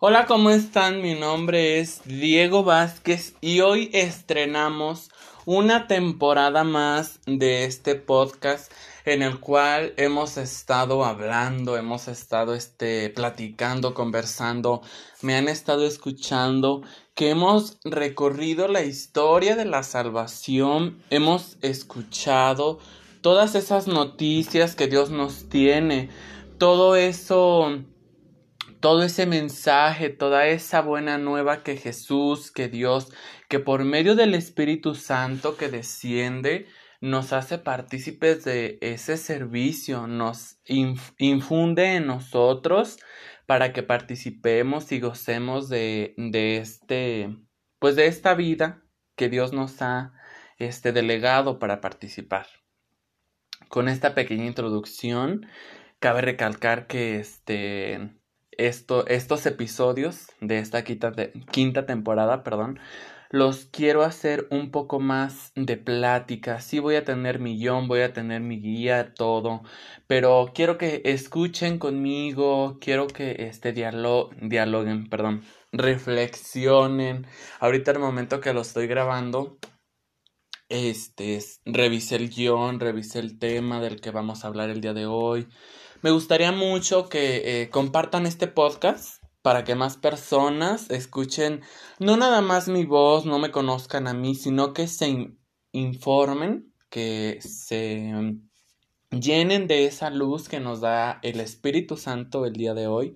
Hola, ¿cómo están? Mi nombre es Diego Vázquez y hoy estrenamos una temporada más de este podcast en el cual hemos estado hablando, hemos estado este platicando, conversando, me han estado escuchando, que hemos recorrido la historia de la salvación, hemos escuchado todas esas noticias que Dios nos tiene, todo eso todo ese mensaje, toda esa buena nueva que Jesús, que Dios, que por medio del Espíritu Santo que desciende, nos hace partícipes de ese servicio, nos infunde en nosotros para que participemos y gocemos de, de este, pues de esta vida que Dios nos ha este, delegado para participar. Con esta pequeña introducción, cabe recalcar que este, esto, estos episodios de esta quinta, quinta temporada, perdón, los quiero hacer un poco más de plática. Sí voy a tener mi guion, voy a tener mi guía, todo, pero quiero que escuchen conmigo, quiero que este diálogo, dialoguen, perdón, reflexionen. Ahorita el momento que lo estoy grabando, este, revisé el guion, revisé el tema del que vamos a hablar el día de hoy. Me gustaría mucho que eh, compartan este podcast para que más personas escuchen no nada más mi voz, no me conozcan a mí, sino que se informen, que se llenen de esa luz que nos da el Espíritu Santo el día de hoy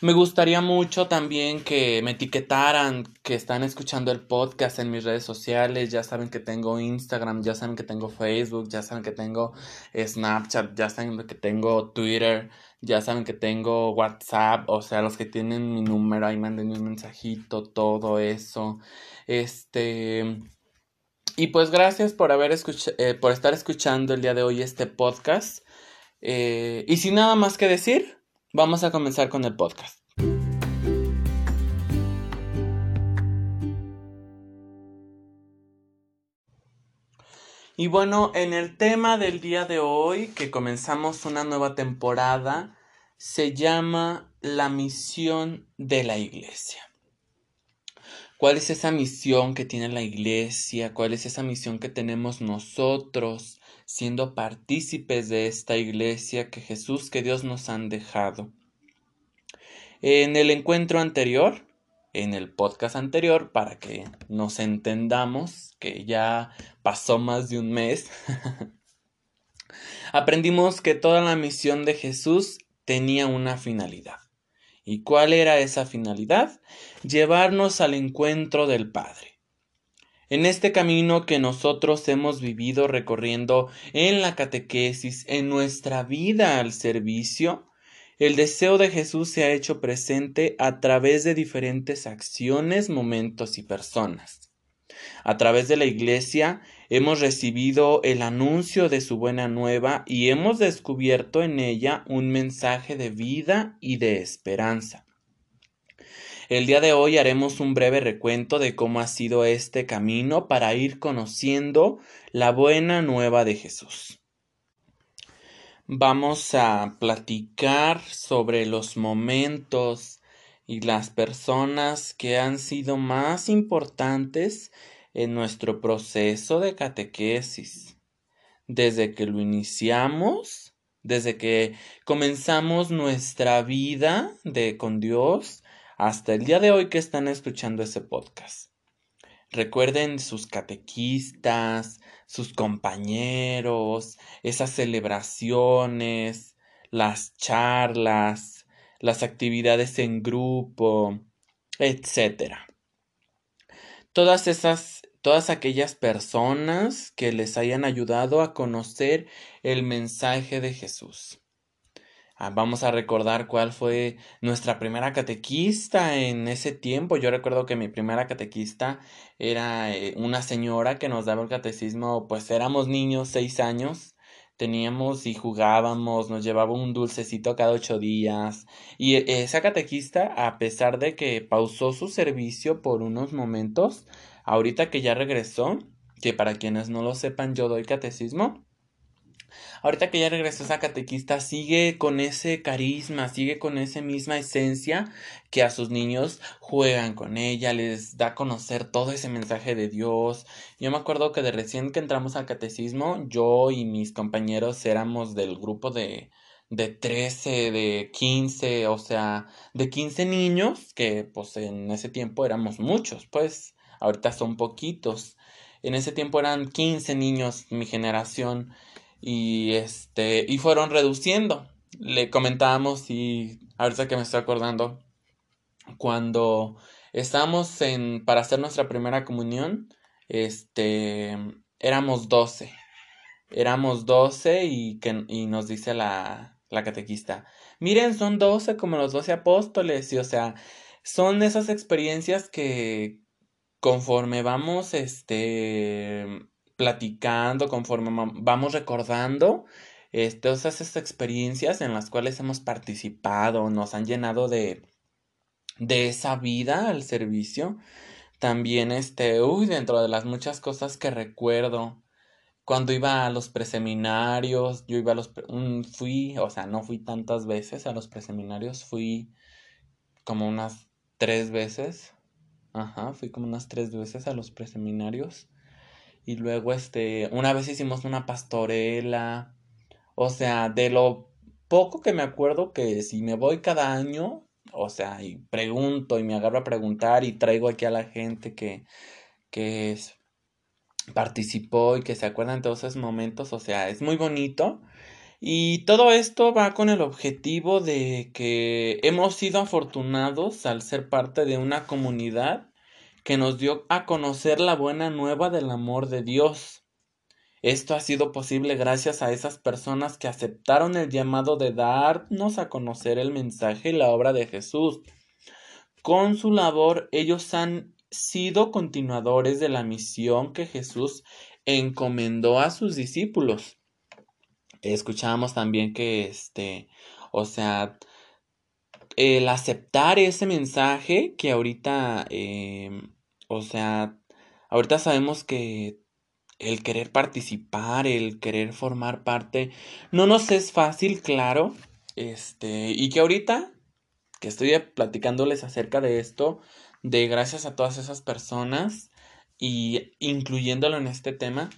me gustaría mucho también que me etiquetaran, que están escuchando el podcast en mis redes sociales. Ya saben que tengo Instagram, ya saben que tengo Facebook, ya saben que tengo Snapchat, ya saben que tengo Twitter, ya saben que tengo WhatsApp. O sea, los que tienen mi número, ahí manden un mensajito, todo eso. Este. Y pues gracias por haber eh, por estar escuchando el día de hoy este podcast. Eh, y sin nada más que decir. Vamos a comenzar con el podcast. Y bueno, en el tema del día de hoy, que comenzamos una nueva temporada, se llama la misión de la iglesia. ¿Cuál es esa misión que tiene la iglesia? ¿Cuál es esa misión que tenemos nosotros? siendo partícipes de esta iglesia que Jesús, que Dios nos han dejado. En el encuentro anterior, en el podcast anterior, para que nos entendamos, que ya pasó más de un mes, aprendimos que toda la misión de Jesús tenía una finalidad. ¿Y cuál era esa finalidad? Llevarnos al encuentro del Padre. En este camino que nosotros hemos vivido recorriendo en la catequesis, en nuestra vida al servicio, el deseo de Jesús se ha hecho presente a través de diferentes acciones, momentos y personas. A través de la Iglesia hemos recibido el anuncio de su buena nueva y hemos descubierto en ella un mensaje de vida y de esperanza. El día de hoy haremos un breve recuento de cómo ha sido este camino para ir conociendo la buena nueva de Jesús. Vamos a platicar sobre los momentos y las personas que han sido más importantes en nuestro proceso de catequesis. Desde que lo iniciamos, desde que comenzamos nuestra vida de con Dios, hasta el día de hoy que están escuchando ese podcast. Recuerden sus catequistas, sus compañeros, esas celebraciones, las charlas, las actividades en grupo, etc. Todas esas, todas aquellas personas que les hayan ayudado a conocer el mensaje de Jesús. Ah, vamos a recordar cuál fue nuestra primera catequista en ese tiempo. Yo recuerdo que mi primera catequista era eh, una señora que nos daba el catecismo, pues éramos niños, seis años, teníamos y jugábamos, nos llevaba un dulcecito cada ocho días. Y e, esa catequista, a pesar de que pausó su servicio por unos momentos, ahorita que ya regresó, que para quienes no lo sepan yo doy catecismo, ahorita que ya regresó esa catequista, sigue con ese carisma, sigue con esa misma esencia que a sus niños juegan con ella, les da a conocer todo ese mensaje de Dios. Yo me acuerdo que de recién que entramos al catecismo, yo y mis compañeros éramos del grupo de de 13, de 15, o sea, de 15 niños, que pues en ese tiempo éramos muchos, pues ahorita son poquitos. En ese tiempo eran 15 niños mi generación y este y fueron reduciendo. Le comentábamos y ahorita que me estoy acordando cuando estábamos en para hacer nuestra primera comunión, este éramos 12. Éramos 12 y que y nos dice la la catequista. Miren, son doce como los doce apóstoles, y o sea, son esas experiencias que conforme vamos, este, platicando, conforme vamos recordando, este, todas esas experiencias en las cuales hemos participado, nos han llenado de, de esa vida al servicio. También, este, uy, dentro de las muchas cosas que recuerdo, cuando iba a los preseminarios, yo iba a los, fui, o sea, no fui tantas veces a los preseminarios, fui como unas tres veces, ajá, fui como unas tres veces a los preseminarios, y luego, este, una vez hicimos una pastorela, o sea, de lo poco que me acuerdo que si me voy cada año, o sea, y pregunto y me agarro a preguntar y traigo aquí a la gente que, que es participó y que se acuerdan de esos momentos, o sea, es muy bonito. Y todo esto va con el objetivo de que hemos sido afortunados al ser parte de una comunidad que nos dio a conocer la buena nueva del amor de Dios. Esto ha sido posible gracias a esas personas que aceptaron el llamado de darnos a conocer el mensaje y la obra de Jesús. Con su labor ellos han sido continuadores de la misión que Jesús encomendó a sus discípulos. Escuchábamos también que, este, o sea, el aceptar ese mensaje que ahorita, em, o sea, ahorita sabemos que el querer participar, el querer formar parte, no nos es fácil, claro, este, y que ahorita que estoy platicándoles acerca de esto, de gracias a todas esas personas y incluyéndolo en este tema.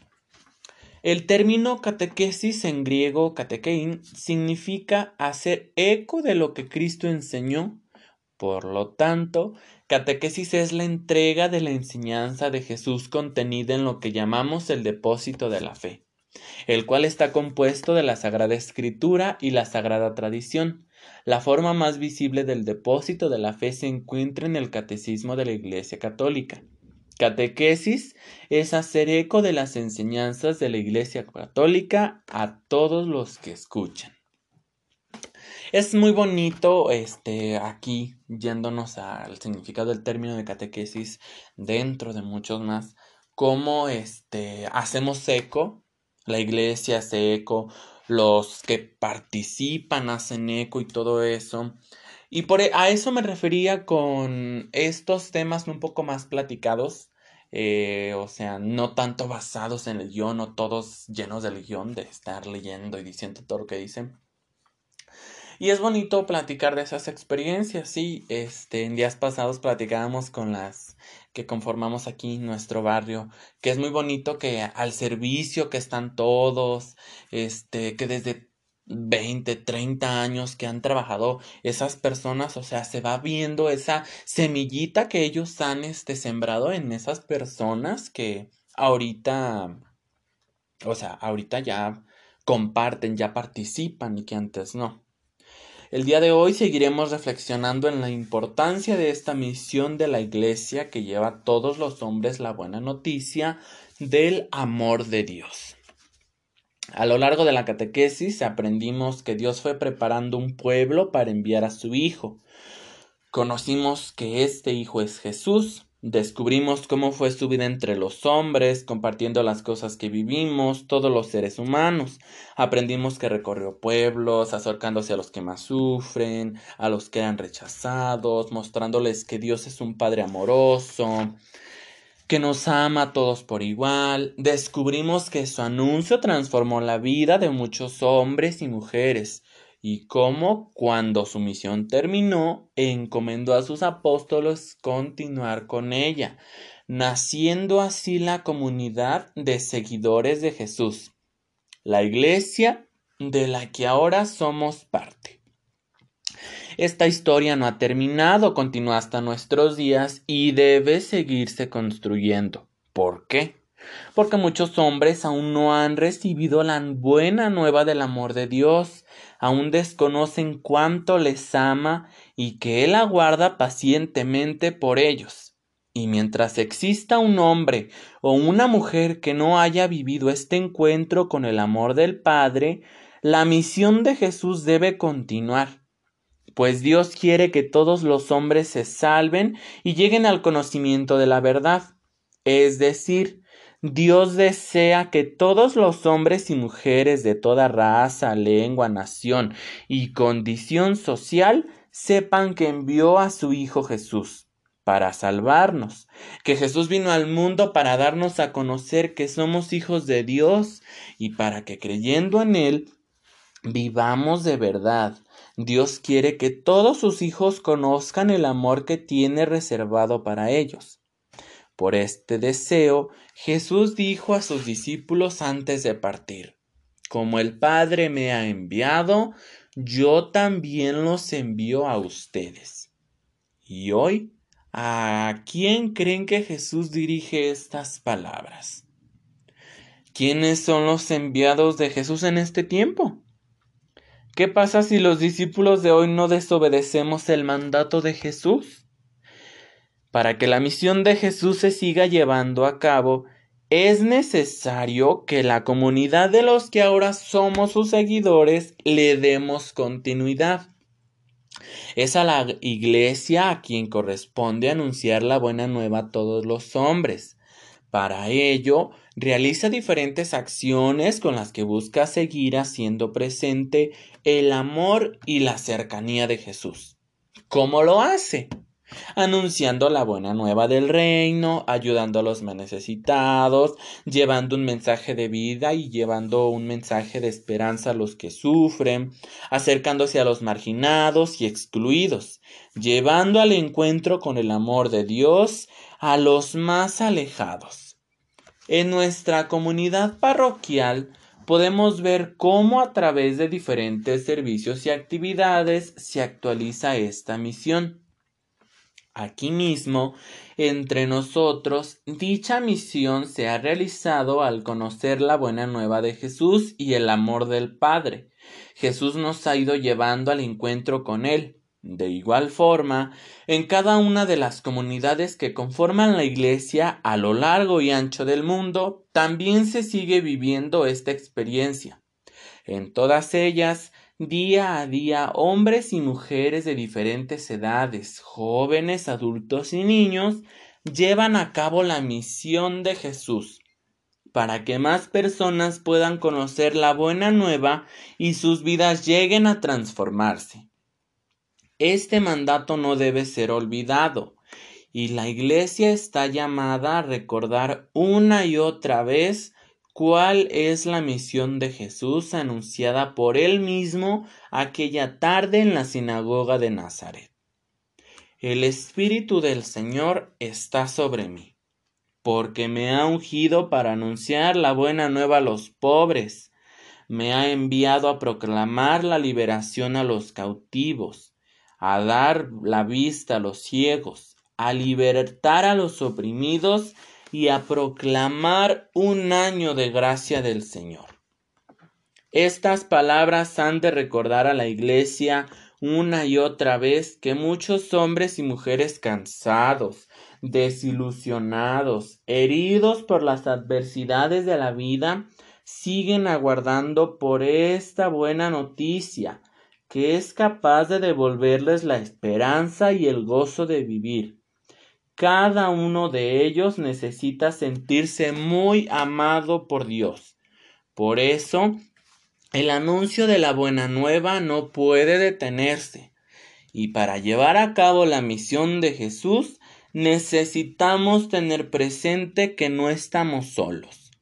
El término catequesis en griego catequein significa hacer eco de lo que Cristo enseñó. Por lo tanto, catequesis es la entrega de la enseñanza de Jesús contenida en lo que llamamos el depósito de la fe, el cual está compuesto de la Sagrada Escritura y la Sagrada Tradición, la forma más visible del depósito de la fe se encuentra en el Catecismo de la Iglesia Católica. Catequesis es hacer eco de las enseñanzas de la Iglesia Católica a todos los que escuchan. Es muy bonito este aquí yéndonos al significado del término de catequesis dentro de muchos más cómo este hacemos eco, la iglesia hace eco, los que participan hacen eco y todo eso. Y por e, a eso me refería con estos temas un poco más platicados, eh, o sea, no tanto basados en el guion o todos llenos del guion de estar leyendo y diciendo todo lo que dicen. Y es bonito platicar de esas experiencias, sí, este, en días pasados platicábamos con las que conformamos aquí nuestro barrio, que es muy bonito que al servicio que están todos, este, que desde 20, 30 años que han trabajado esas personas, o sea, se va viendo esa semillita que ellos han este, sembrado en esas personas que ahorita, o sea, ahorita ya comparten, ya participan y que antes no. El día de hoy seguiremos reflexionando en la importancia de esta misión de la Iglesia que lleva a todos los hombres la buena noticia del amor de Dios. A lo largo de la catequesis aprendimos que Dios fue preparando un pueblo para enviar a su Hijo. Conocimos que este Hijo es Jesús, Descubrimos cómo fue su vida entre los hombres, compartiendo las cosas que vivimos, todos los seres humanos. Aprendimos que recorrió pueblos, acercándose a los que más sufren, a los que eran rechazados, mostrándoles que Dios es un Padre amoroso. que nos ama a todos por igual, descubrimos que su anuncio transformó la vida de muchos hombres y mujeres, y cómo cuando su misión terminó, encomendó a sus apóstoles continuar con ella, naciendo así la comunidad de seguidores de Jesús, la iglesia de la que ahora somos parte. Esta historia no ha terminado, continúa hasta nuestros días y debe seguirse construyendo. ¿Por qué? Porque muchos hombres aún no han recibido la buena nueva del amor de Dios, aún desconocen cuánto les ama y que Él aguarda pacientemente por ellos. Y mientras exista un hombre o una mujer que no haya vivido este encuentro con el amor del Padre, la misión de Jesús debe continuar, pues Dios quiere que todos los hombres se salven y lleguen al conocimiento de la verdad. Es decir, Dios desea que todos los hombres y mujeres de toda raza, lengua, nación y condición social sepan que envió a su Hijo Jesús para salvarnos, que Jesús vino al mundo para darnos a conocer que somos hijos de Dios y para que creyendo en Él Vivamos de verdad. Dios quiere que todos sus hijos conozcan el amor que tiene reservado para ellos. Por este deseo, Jesús dijo a sus discípulos antes de partir, Como el Padre me ha enviado, yo también los envío a ustedes. Y hoy, ¿a quién creen que Jesús dirige estas palabras? ¿Quiénes son los enviados de Jesús en este tiempo? ¿Qué pasa si los discípulos de hoy no desobedecemos el mandato de Jesús? Para que la misión de Jesús se siga llevando a cabo, es necesario que la comunidad de los que ahora somos sus seguidores le demos continuidad. Es a la iglesia a quien corresponde anunciar la buena nueva a todos los hombres. Para ello, realiza diferentes acciones con las que busca seguir haciendo presente el amor y la cercanía de Jesús. ¿Cómo lo hace? Anunciando la buena nueva del reino, ayudando a los más necesitados, llevando un mensaje de vida y llevando un mensaje de esperanza a los que sufren, acercándose a los marginados y excluidos, llevando al encuentro con el amor de Dios a los más alejados. En nuestra comunidad parroquial podemos ver cómo a través de diferentes servicios y actividades se actualiza esta misión. Aquí mismo, entre nosotros, dicha misión se ha realizado al conocer la buena nueva de Jesús y el amor del Padre. Jesús nos ha ido llevando al encuentro con Él. De igual forma, en cada una de las comunidades que conforman la Iglesia a lo largo y ancho del mundo, también se sigue viviendo esta experiencia. En todas ellas, día a día, hombres y mujeres de diferentes edades, jóvenes, adultos y niños, llevan a cabo la misión de Jesús para que más personas puedan conocer la buena nueva y sus vidas lleguen a transformarse. Este mandato no debe ser olvidado y la Iglesia está llamada a recordar una y otra vez cuál es la misión de Jesús anunciada por él mismo aquella tarde en la sinagoga de Nazaret. El Espíritu del Señor está sobre mí, porque me ha ungido para anunciar la buena nueva a los pobres, me ha enviado a proclamar la liberación a los cautivos, a dar la vista a los ciegos, a libertar a los oprimidos y a proclamar un año de gracia del Señor. Estas palabras han de recordar a la Iglesia una y otra vez que muchos hombres y mujeres cansados, desilusionados, heridos por las adversidades de la vida, siguen aguardando por esta buena noticia, que es capaz de devolverles la esperanza y el gozo de vivir. Cada uno de ellos necesita sentirse muy amado por Dios. Por eso, el anuncio de la buena nueva no puede detenerse. Y para llevar a cabo la misión de Jesús, necesitamos tener presente que no estamos solos.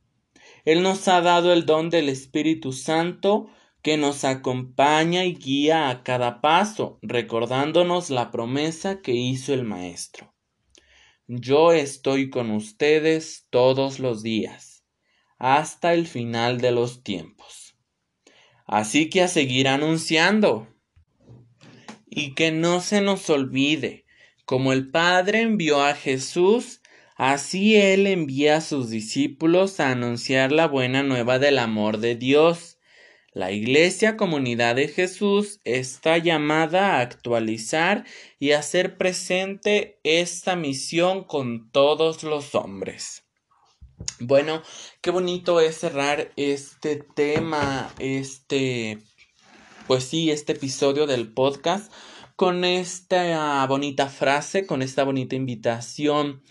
Él nos ha dado el don del Espíritu Santo que nos acompaña y guía a cada paso, recordándonos la promesa que hizo el Maestro. Yo estoy con ustedes todos los días, hasta el final de los tiempos. Así que a seguir anunciando. Y que no se nos olvide, como el Padre envió a Jesús, así Él envía a sus discípulos a anunciar la buena nueva del amor de Dios la Iglesia Comunidad de Jesús está llamada a actualizar y hacer presente esta misión con todos los hombres. Bueno, qué bonito es cerrar este tema, este, pues sí, este episodio del podcast con esta bonita frase, con esta bonita invitación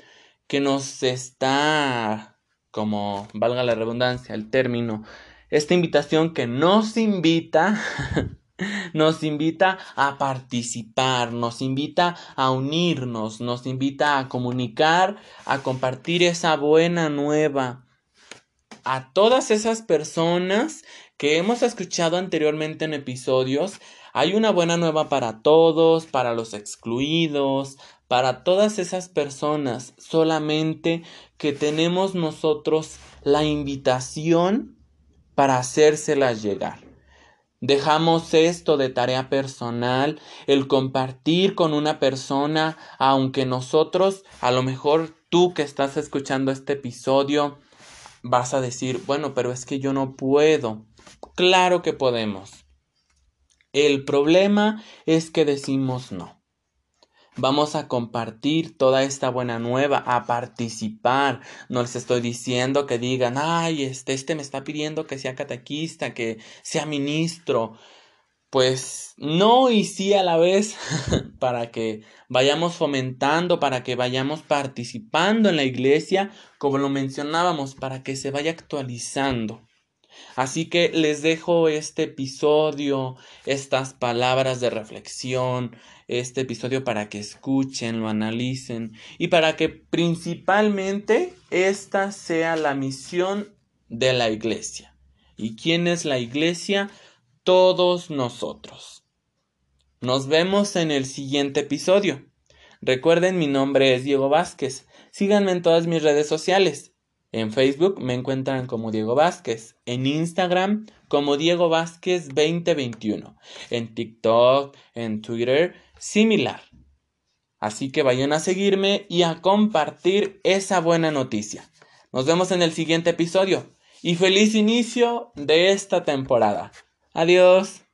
que nos está, como valga la redundancia, el término, esta invitación que nos invita, nos invita a participar, nos invita a unirnos, nos invita a comunicar, a compartir esa buena nueva a todas esas personas que hemos escuchado anteriormente en episodios. Hay una buena nueva para todos, para los excluidos, para todas esas personas, solamente que tenemos nosotros la invitación para hacérselas llegar. Dejamos esto de tarea personal, el compartir con una persona, aunque nosotros, a lo mejor tú que estás escuchando este episodio, vas a decir, bueno, pero es que yo no puedo. Claro que podemos. El problema es que decimos no. Vamos a compartir toda esta buena nueva, a participar. No les estoy diciendo que digan, ay, este, este me está pidiendo que sea catequista, que sea ministro. Pues no y sí a la vez, para que vayamos fomentando, para que vayamos participando en la iglesia, como lo mencionábamos, para que se vaya actualizando. Así que les dejo este episodio, estas palabras de reflexión, este episodio para que escuchen, lo analicen y para que principalmente esta sea la misión de la iglesia. ¿Y quién es la iglesia? Todos nosotros. Nos vemos en el siguiente episodio. Recuerden, mi nombre es Diego Vázquez. Síganme en todas mis redes sociales. En Facebook me encuentran como Diego Vázquez, en Instagram como Diego Vázquez 2021, en TikTok, en Twitter, similar. Así que vayan a seguirme y a compartir esa buena noticia. Nos vemos en el siguiente episodio y feliz inicio de esta temporada. Adiós.